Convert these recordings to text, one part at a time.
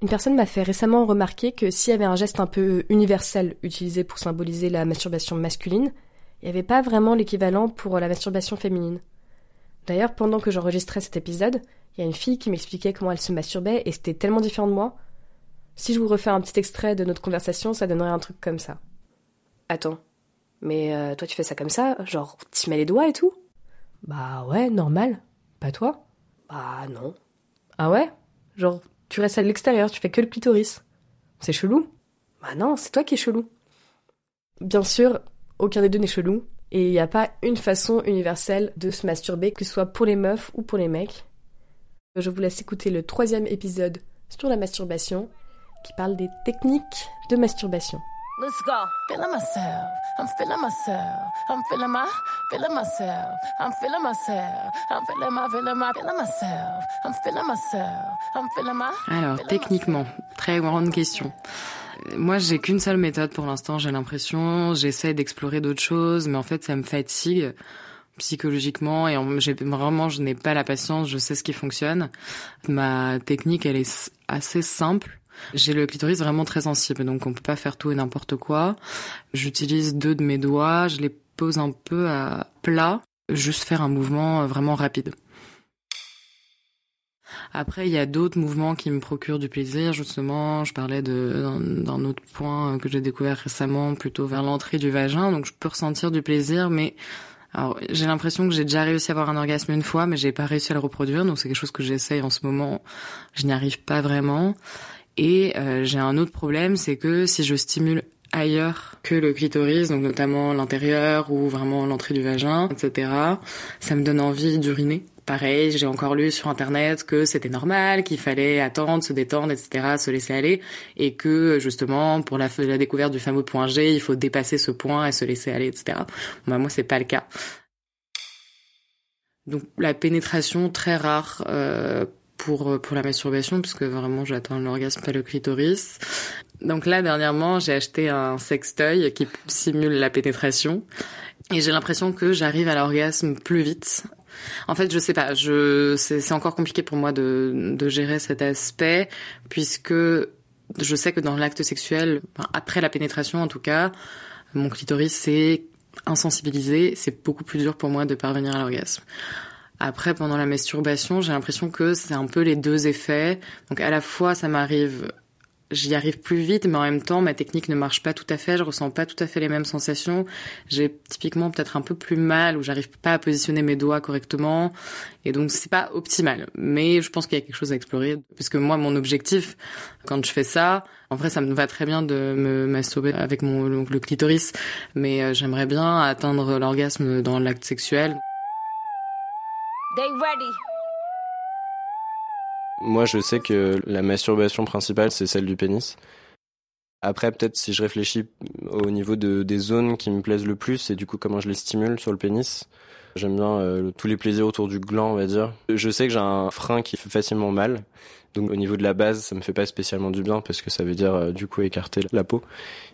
Une personne m'a fait récemment remarquer que s'il y avait un geste un peu universel utilisé pour symboliser la masturbation masculine, il n'y avait pas vraiment l'équivalent pour la masturbation féminine. D'ailleurs, pendant que j'enregistrais cet épisode, il y a une fille qui m'expliquait comment elle se masturbait et c'était tellement différent de moi. Si je vous refais un petit extrait de notre conversation, ça donnerait un truc comme ça. Attends, mais euh, toi tu fais ça comme ça Genre, tu mets les doigts et tout? Bah ouais, normal. Pas toi? Bah non. Ah ouais? Genre, tu restes à l'extérieur, tu fais que le clitoris. C'est chelou Bah non, c'est toi qui es chelou. Bien sûr, aucun des deux n'est chelou, et il n'y a pas une façon universelle de se masturber, que ce soit pour les meufs ou pour les mecs. Je vous laisse écouter le troisième épisode sur la masturbation, qui parle des techniques de masturbation. Let's go. Feeling myself. I'm feeling myself. I'm feeling my, feeling myself. I'm feeling myself. I'm feeling my, feeling my, feeling myself. I'm feeling myself. I'm feeling my. Alors, techniquement, très grande question. Moi, j'ai qu'une seule méthode pour l'instant, j'ai l'impression. J'essaie d'explorer d'autres choses, mais en fait, ça me fatigue psychologiquement et j'ai vraiment je n'ai pas la patience, je sais ce qui fonctionne. Ma technique, elle est assez simple. J'ai le clitoris vraiment très sensible, donc on peut pas faire tout et n'importe quoi. J'utilise deux de mes doigts, je les pose un peu à plat, juste faire un mouvement vraiment rapide. Après, il y a d'autres mouvements qui me procurent du plaisir. Justement, je parlais d'un autre point que j'ai découvert récemment, plutôt vers l'entrée du vagin. Donc, je peux ressentir du plaisir, mais alors, j'ai l'impression que j'ai déjà réussi à avoir un orgasme une fois, mais j'ai pas réussi à le reproduire. Donc, c'est quelque chose que j'essaye en ce moment. Je n'y arrive pas vraiment. Et euh, j'ai un autre problème, c'est que si je stimule ailleurs que le clitoris, donc notamment l'intérieur ou vraiment l'entrée du vagin, etc., ça me donne envie d'uriner. Pareil, j'ai encore lu sur internet que c'était normal, qu'il fallait attendre, se détendre, etc., se laisser aller, et que justement pour la, la découverte du fameux point G, il faut dépasser ce point et se laisser aller, etc. Bah, moi, c'est pas le cas. Donc la pénétration très rare euh, pour euh, pour la masturbation puisque vraiment j'attends l'orgasme pas le clitoris. Donc là dernièrement, j'ai acheté un sextoy qui simule la pénétration et j'ai l'impression que j'arrive à l'orgasme plus vite. En fait, je sais pas, je c'est encore compliqué pour moi de de gérer cet aspect puisque je sais que dans l'acte sexuel, après la pénétration en tout cas, mon clitoris c'est insensibilisé, c'est beaucoup plus dur pour moi de parvenir à l'orgasme. Après, pendant la masturbation, j'ai l'impression que c'est un peu les deux effets. Donc à la fois, ça m'arrive, j'y arrive plus vite, mais en même temps, ma technique ne marche pas tout à fait. Je ressens pas tout à fait les mêmes sensations. J'ai typiquement peut-être un peu plus mal ou j'arrive pas à positionner mes doigts correctement. Et donc c'est pas optimal. Mais je pense qu'il y a quelque chose à explorer. Puisque moi, mon objectif, quand je fais ça, en vrai, ça me va très bien de me masturber avec mon le clitoris, mais euh, j'aimerais bien atteindre l'orgasme dans l'acte sexuel. Moi, je sais que la masturbation principale, c'est celle du pénis. Après, peut-être si je réfléchis au niveau de, des zones qui me plaisent le plus et du coup comment je les stimule sur le pénis, j'aime bien euh, tous les plaisirs autour du gland, on va dire. Je sais que j'ai un frein qui fait facilement mal. Donc au niveau de la base, ça me fait pas spécialement du bien parce que ça veut dire euh, du coup écarter la peau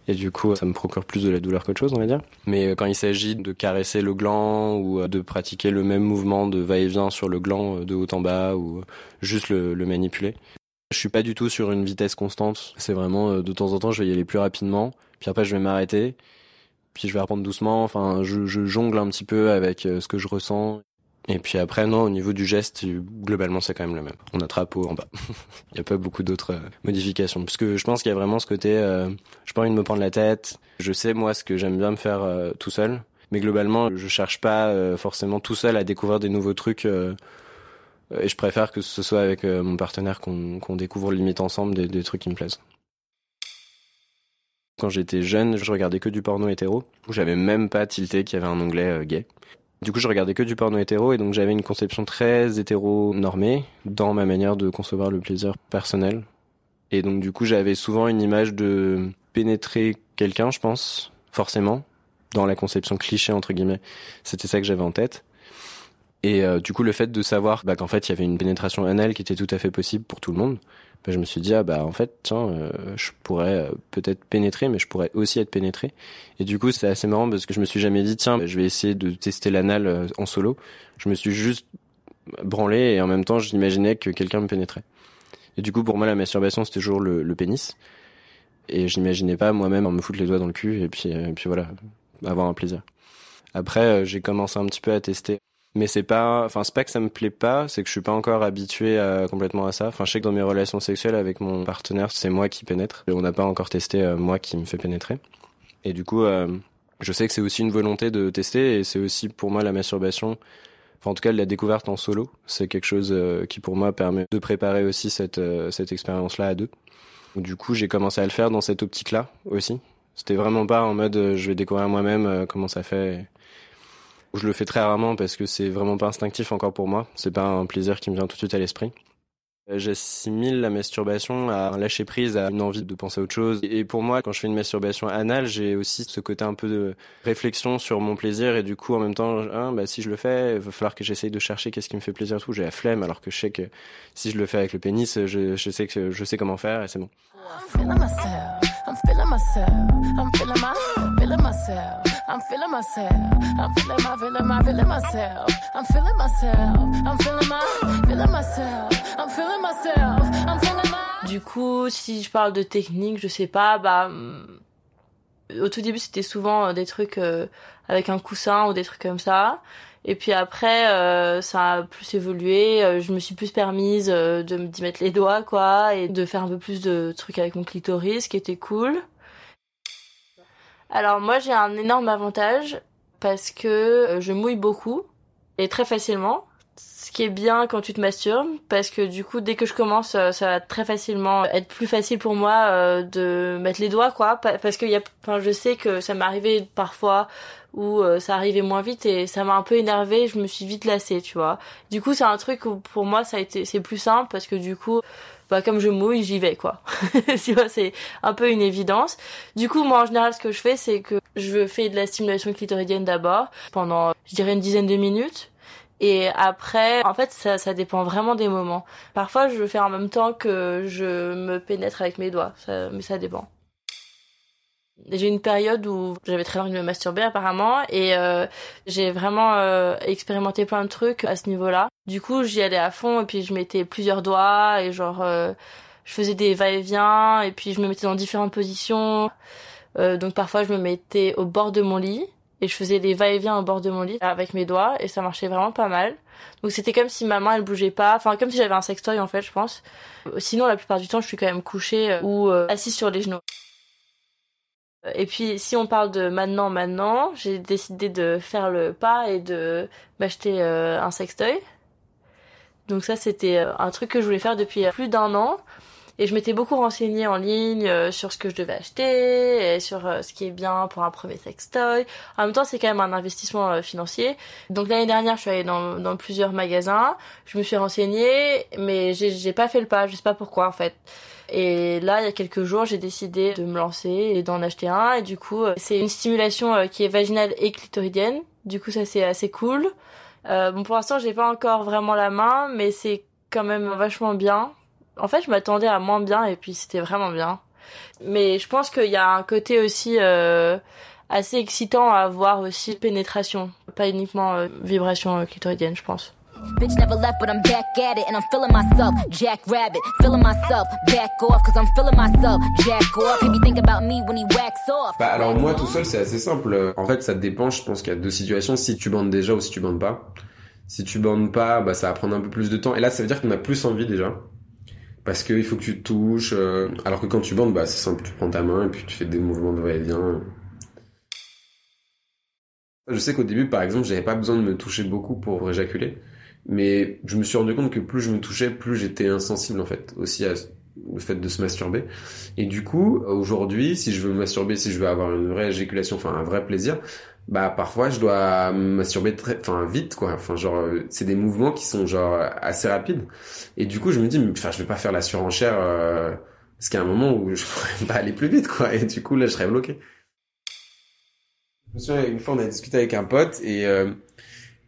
et du coup ça me procure plus de la douleur qu'autre chose, on va dire. Mais euh, quand il s'agit de caresser le gland ou euh, de pratiquer le même mouvement de va-et-vient sur le gland de haut en bas ou juste le, le manipuler, je suis pas du tout sur une vitesse constante. C'est vraiment de temps en temps je vais y aller plus rapidement, puis après je vais m'arrêter, puis je vais reprendre doucement. Enfin, je, je jongle un petit peu avec ce que je ressens. Et puis après, non, au niveau du geste, globalement, c'est quand même le même. On attrape haut en bas. Il n'y a pas beaucoup d'autres euh, modifications. Parce que je pense qu'il y a vraiment ce côté, euh, je pas envie de me prendre la tête. Je sais, moi, ce que j'aime bien me faire euh, tout seul. Mais globalement, je cherche pas euh, forcément tout seul à découvrir des nouveaux trucs. et je préfère que ce soit avec mon partenaire qu'on qu'on découvre limite ensemble des, des trucs qui me plaisent. Quand j'étais jeune, je regardais que du porno hétéro. J'avais même pas tilté qu'il y avait un onglet gay. Du coup, je regardais que du porno hétéro et donc j'avais une conception très hétéro-normée dans ma manière de concevoir le plaisir personnel. Et donc, du coup, j'avais souvent une image de pénétrer quelqu'un, je pense, forcément, dans la conception cliché, entre guillemets. C'était ça que j'avais en tête. Et euh, du coup, le fait de savoir bah, qu'en fait, il y avait une pénétration anale qui était tout à fait possible pour tout le monde, bah, je me suis dit ah bah en fait tiens euh, je pourrais euh, peut-être pénétrer mais je pourrais aussi être pénétré et du coup c'est assez marrant parce que je me suis jamais dit tiens je vais essayer de tester l'anal euh, en solo je me suis juste branlé et en même temps j'imaginais que quelqu'un me pénétrait Et du coup, pour moi, la masturbation, c'était toujours le, le pénis. Et je n'imaginais pas moi-même me foutre les doigts dans le cul et puis, et puis voilà, avoir un plaisir. Après, j'ai commencé un petit peu à tester mais c'est pas enfin c'est pas que ça me plaît pas c'est que je suis pas encore habitué à, complètement à ça. Enfin je sais que dans mes relations sexuelles avec mon partenaire c'est moi qui pénètre. Et on n'a pas encore testé euh, moi qui me fait pénétrer. Et du coup euh, je sais que c'est aussi une volonté de tester et c'est aussi pour moi la masturbation. Enfin en tout cas la découverte en solo c'est quelque chose euh, qui pour moi permet de préparer aussi cette cette expérience là à deux. Du coup j'ai commencé à le faire dans cette optique là aussi. C'était vraiment pas en mode je vais découvrir moi-même comment ça fait je le fais très rarement parce que c'est vraiment pas instinctif encore pour moi. C'est pas un plaisir qui me vient tout de suite à l'esprit. Euh, j'assimile la masturbation à un lâcher prise, à une envie de penser à autre chose. Et pour moi, quand je fais une masturbation anale, j'ai aussi ce côté un peu de réflexion sur mon plaisir et du coup, en même temps, hein, bah, si je le fais, il va falloir que j'essaye de chercher qu'est-ce qui me fait plaisir tout. J'ai la flemme alors que je sais que si je le fais avec le pénis, je, je sais que je sais comment faire et c'est bon. Du coup, si je parle de technique, je sais pas, bah, au tout début, c'était souvent euh, des trucs euh, avec un coussin ou des trucs comme ça. Et puis après, euh, ça a plus évolué. Euh, je me suis plus permise euh, de d'y mettre les doigts, quoi, et de faire un peu plus de trucs avec mon clitoris, qui était cool. Alors moi j'ai un énorme avantage parce que euh, je mouille beaucoup et très facilement. Ce qui est bien quand tu te masturbes parce que du coup dès que je commence euh, ça va très facilement être plus facile pour moi euh, de mettre les doigts quoi parce que y a enfin je sais que ça arrivé parfois où ça arrivait moins vite et ça m'a un peu énervé, je me suis vite lassée, tu vois. Du coup, c'est un truc où pour moi ça a été c'est plus simple parce que du coup bah comme je mouille, j'y vais quoi. tu vois, c'est un peu une évidence. Du coup, moi en général, ce que je fais, c'est que je fais de la stimulation clitoridienne d'abord pendant, je dirais une dizaine de minutes. Et après, en fait, ça, dépend vraiment des moments. Parfois, je fais en même temps que je me pénètre avec mes doigts, mais ça dépend. J'ai une période où j'avais très envie de me masturber apparemment et euh, j'ai vraiment euh, expérimenté plein de trucs à ce niveau-là. Du coup, j'y allais à fond et puis je mettais plusieurs doigts et genre euh, je faisais des va-et-vient et puis je me mettais dans différentes positions. donc parfois je me mettais au bord de mon lit et je faisais des va-et-vient au bord de mon lit avec mes doigts et ça marchait vraiment pas mal. Donc c'était comme si ma main elle bougeait pas, enfin comme si j'avais un sextoy en fait, je pense. Sinon la plupart du temps, je suis quand même couchée ou assise sur les genoux. Et puis si on parle de maintenant, maintenant, j'ai décidé de faire le pas et de m'acheter euh, un sextoy. Donc ça c'était euh, un truc que je voulais faire depuis plus d'un an. Et je m'étais beaucoup renseignée en ligne euh, sur ce que je devais acheter et sur ce qui est bien pour un premier sextoy. En même temps, c'est quand même un investissement financier. Donc l'année dernière, je suis allée dans, dans plusieurs magasins, je me suis renseignée, mais j'ai pas fait le pas, je sais pas pourquoi en fait. Et là, il y a quelques jours, j'ai décidé de me lancer et d'en acheter un. Et du coup, euh, c'est une stimulation euh, qui est vaginale et clitoridienne. Du coup, ça c'est assez cool. Euh, bon, pour l'instant, j'ai pas encore vraiment la main, mais c'est quand même vachement bien. En fait, je m'attendais à moins bien et puis c'était vraiment bien. Mais je pense qu'il y a un côté aussi euh, assez excitant à avoir aussi pénétration, pas uniquement vibration clitoridienne, je pense. Bitch never left, but I'm back at it, and I'm feeling myself. Jack Rabbit, feeling myself. Back off, cause I'm feeling myself. Jack off, he be think about me when he wax off. Bah, alors, moi, tout seul, c'est assez simple. En fait, ça dépend, je pense qu'il y a deux situations. Si tu bandes déjà ou si tu bandes pas. Si tu bandes pas, bah, ça va prendre un peu plus de temps. Et là, ça veut dire qu'on a plus envie déjà. Parce qu'il faut que tu touches. Euh, alors que quand tu bandes, bah, c'est simple. Tu prends ta main et puis tu fais des mouvements de va-et-vient. Je sais qu'au début, par exemple, j'avais pas besoin de me toucher beaucoup pour éjaculer. Mais je me suis rendu compte que plus je me touchais, plus j'étais insensible en fait, aussi à fait de se masturber. Et du coup, aujourd'hui, si je veux me masturber, si je veux avoir une vraie éjaculation, enfin un vrai plaisir, bah parfois je dois masturber très, enfin vite quoi. Enfin genre, c'est des mouvements qui sont genre assez rapides. Et du coup, je me dis, enfin je vais pas faire la surenchère euh, parce qu'il y a un moment où je pourrais pas aller plus vite quoi. Et du coup là, je serais bloqué. Je me souviens une fois, on a discuté avec un pote et euh,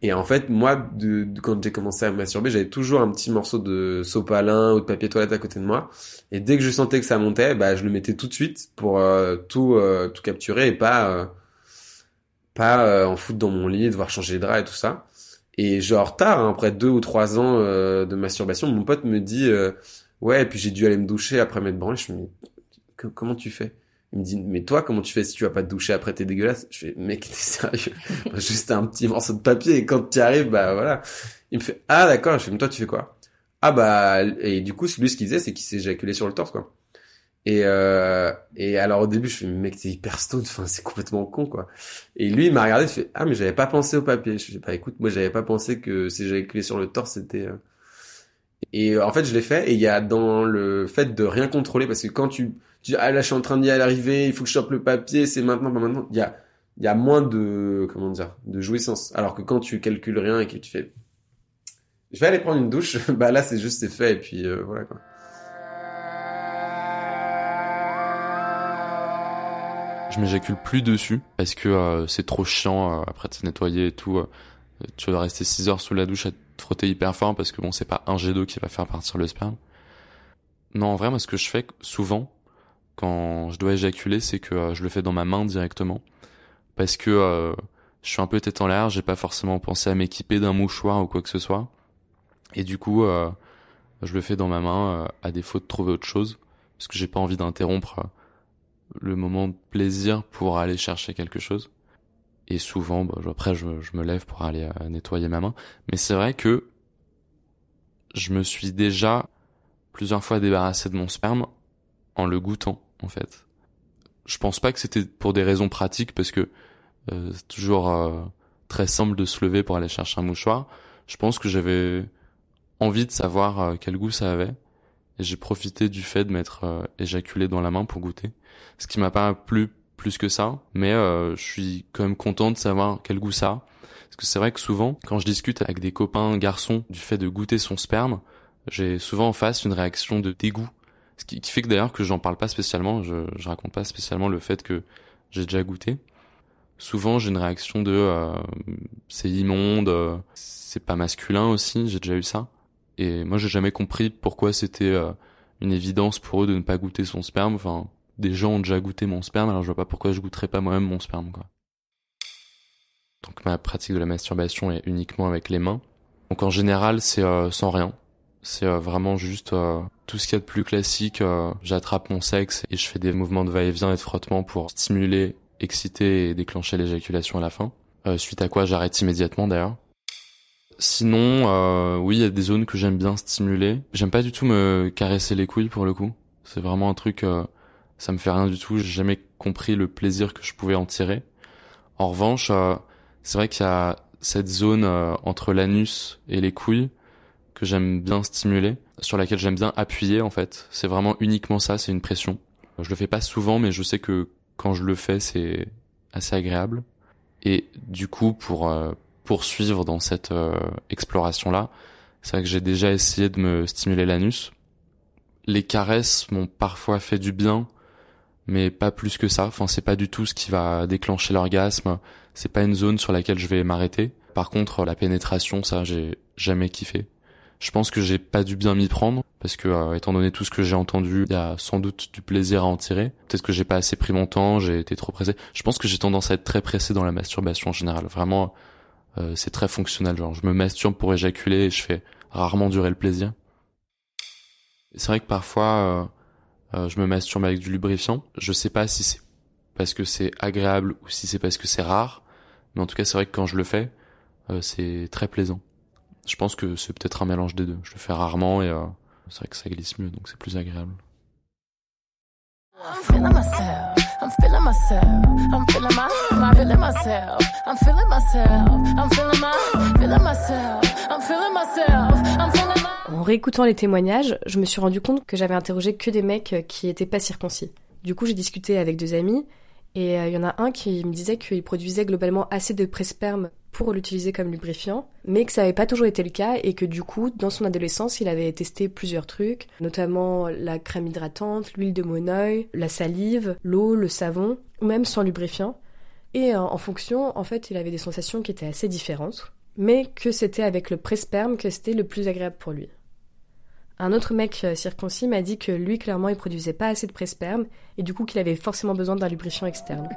et en fait, moi, de, quand j'ai commencé à masturber, j'avais toujours un petit morceau de sopalin ou de papier toilette à côté de moi. Et dès que je sentais que ça montait, bah, je le mettais tout de suite pour euh, tout euh, tout capturer et pas euh, pas en foutre dans mon lit, devoir changer les draps et tout ça. Et genre tard, hein, après deux ou trois ans de masturbation, mon pote me dit ouais, et puis j'ai dû aller me doucher après m'être branlé. Je me dis, comment tu fais? Il me dit, mais toi, comment tu fais si tu vas pas te doucher après, t'es dégueulasse Je fais, mec, t'es sérieux? Juste un petit morceau de papier, et quand tu y arrives, bah voilà. Il me fait, ah d'accord, je fais, mais toi, tu fais quoi? Ah bah, et du coup, lui, ce qu'il disait, c'est qu'il éjaculé sur le torse, quoi. Et, euh, et alors au début, je fais, mec, t'es hyper stone, enfin, c'est complètement con, quoi. Et lui, il m'a regardé, il fait, ah, mais j'avais pas pensé au papier. Je fais, bah écoute, moi, j'avais pas pensé que si j'avais clé sur le torse, c'était... Euh... Et euh, en fait, je l'ai fait, et il y a dans le fait de rien contrôler, parce que quand tu, tu dis, ah là, je suis en train d'y arriver, il faut que je chope le papier, c'est maintenant, pas maintenant, il y a, il y a moins de, comment dire, de jouissance. Alors que quand tu calcules rien et que tu fais, je vais aller prendre une douche, bah là, c'est juste, c'est fait, et puis euh, voilà, quoi. Je m'éjacule plus dessus parce que euh, c'est trop chiant euh, après de se nettoyer et tout. Euh, tu vas rester 6 heures sous la douche à te frotter hyper fort parce que bon, c'est pas un jet d'eau qui va faire partir le sperme. Non, en vrai, moi, ce que je fais souvent quand je dois éjaculer, c'est que je le fais dans ma main directement parce que je suis un peu tête en l'air, j'ai pas forcément pensé à m'équiper d'un mouchoir ou quoi que ce soit. Et du coup, je le fais dans ma main à défaut de trouver autre chose parce que j'ai pas envie d'interrompre le moment de plaisir pour aller chercher quelque chose. Et souvent, bah, après, je, me lève pour aller euh, nettoyer ma main. Mais c'est vrai que je me suis déjà plusieurs fois débarrassé de mon sperme en le goûtant, en fait. Je pense pas que c'était pour des raisons pratiques, parce que euh, c'est toujours euh, très simple de se lever pour aller chercher un mouchoir. Je pense que j'avais envie de savoir quel goût ça avait. Et j'ai profité du fait de m'être éjaculé dans la main pour goûter ce qui m'a pas plu plus que ça, mais euh, je suis quand même content de savoir quel goût ça a. Parce que c'est vrai que souvent, quand je discute avec des copains garçons du fait de goûter son sperme, j'ai souvent en face une réaction de dégoût. Ce qui, fait que d'ailleurs que j'en parle pas spécialement, je, je raconte pas spécialement le fait que j'ai déjà goûté. Souvent j'ai une réaction de euh, c'est immonde, euh, c'est pas masculin aussi, j'ai déjà eu ça. Et moi j'ai jamais compris pourquoi c'était une évidence pour eux de ne pas goûter son sperme. Enfin, des gens ont déjà goûté mon sperme, alors je vois pas pourquoi je goûterais pas moi-même mon sperme, quoi. Donc ma pratique de la masturbation est uniquement avec les mains. Donc en général, c'est euh, sans rien. C'est euh, vraiment juste euh, tout ce qu'il y a de plus classique. J'attrape mon sexe et je fais des mouvements de va-et-vient et de frottement pour stimuler, exciter et déclencher l'éjaculation à la fin. suite à quoi j'arrête immédiatement d'ailleurs. Sinon, oui, il y a des zones que j'aime bien stimuler. J'aime pas du tout me caresser les couilles pour le coup. C'est vraiment un truc ça me fait rien du tout. J'ai jamais compris le plaisir que je pouvais en tirer. En revanche, euh, c'est vrai qu'il y a cette zone euh, entre l'anus et les couilles que j'aime bien stimuler, sur laquelle j'aime bien appuyer en fait. C'est vraiment uniquement ça, c'est une pression. Je le fais pas souvent, mais je sais que quand je le fais, c'est assez agréable. Et du coup, pour euh, poursuivre dans cette exploration-là, c'est vrai que j'ai déjà essayé de me stimuler l'anus. Les caresses m'ont parfois fait du bien, mais pas plus que ça. Enfin, c'est pas du tout ce qui va déclencher l'orgasme. C'est pas une zone sur laquelle je vais m'arrêter. Par contre, la pénétration, ça, j'ai jamais kiffé. Je pense que j'ai pas dû bien m'y prendre parce que, euh, étant donné tout ce que j'ai entendu, il y a sans doute du plaisir à en tirer. Peut-être que j'ai pas assez pris mon temps, j'ai été trop pressé. Je pense que j'ai tendance à être très pressé dans la masturbation en général. Vraiment, euh, c'est très fonctionnel. Genre, je me masturbe pour éjaculer et je fais rarement durer le plaisir. C'est vrai que parfois, euh, euh, je me masturbe avec du lubrifiant. Je sais pas si c'est parce que c'est agréable ou si c'est parce que c'est rare, mais en tout cas c'est vrai que quand je le fais, c'est très plaisant. Je pense que c'est peut-être un mélange des deux. Je le fais rarement et c'est vrai que ça glisse mieux, donc c'est plus agréable. En réécoutant les témoignages, je me suis rendu compte que j'avais interrogé que des mecs qui étaient pas circoncis. Du coup, j'ai discuté avec deux amis et euh, il y en a un qui me disait qu'il produisait globalement assez de presperme pour l'utiliser comme lubrifiant, mais que ça n'avait pas toujours été le cas et que du coup, dans son adolescence, il avait testé plusieurs trucs, notamment la crème hydratante, l'huile de monoeil, la salive, l'eau, le savon, ou même sans lubrifiant. Et euh, en fonction, en fait, il avait des sensations qui étaient assez différentes, mais que c'était avec le presperme que c'était le plus agréable pour lui. Un autre mec euh, circoncis m'a dit que lui, clairement, il produisait pas assez de presperme et du coup qu'il avait forcément besoin d'un lubrifiant externe.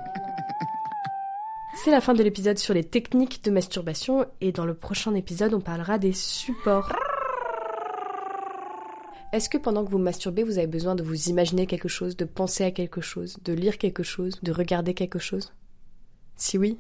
C'est la fin de l'épisode sur les techniques de masturbation et dans le prochain épisode, on parlera des supports. Est-ce que pendant que vous masturbez, vous avez besoin de vous imaginer quelque chose, de penser à quelque chose, de lire quelque chose, de regarder quelque chose? Si oui,